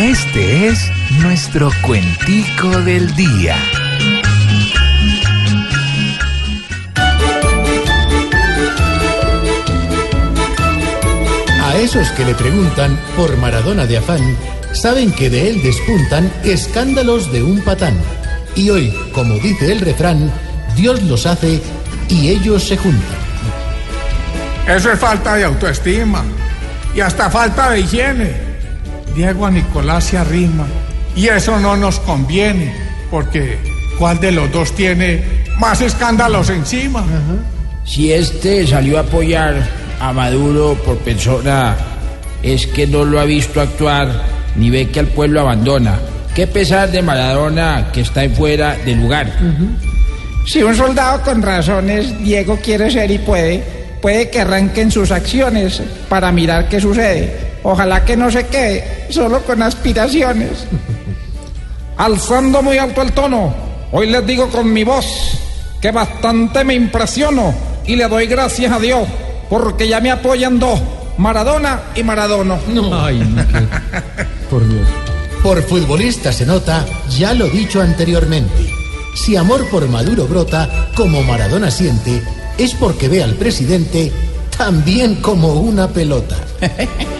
Este es nuestro cuentico del día. A esos que le preguntan por Maradona de afán, saben que de él despuntan escándalos de un patán. Y hoy, como dice el refrán, Dios los hace y ellos se juntan. Eso es falta de autoestima y hasta falta de higiene. Diego a Nicolás se arrima y eso no nos conviene porque ¿cuál de los dos tiene más escándalos encima? Si este salió a apoyar a Maduro por persona, es que no lo ha visto actuar ni ve que al pueblo abandona. Qué pesar de Maradona que está en fuera de lugar. Si un soldado con razones Diego quiere ser y puede, puede que arranquen sus acciones para mirar qué sucede. Ojalá que no se quede solo con aspiraciones. Alzando muy alto el tono, hoy les digo con mi voz que bastante me impresiono y le doy gracias a Dios porque ya me apoyan dos, Maradona y Maradono. Ay, no, qué- Por Dios. Por futbolista se nota, ya lo dicho anteriormente. Si amor por Maduro brota, como Maradona siente, es porque ve al presidente también como una pelota.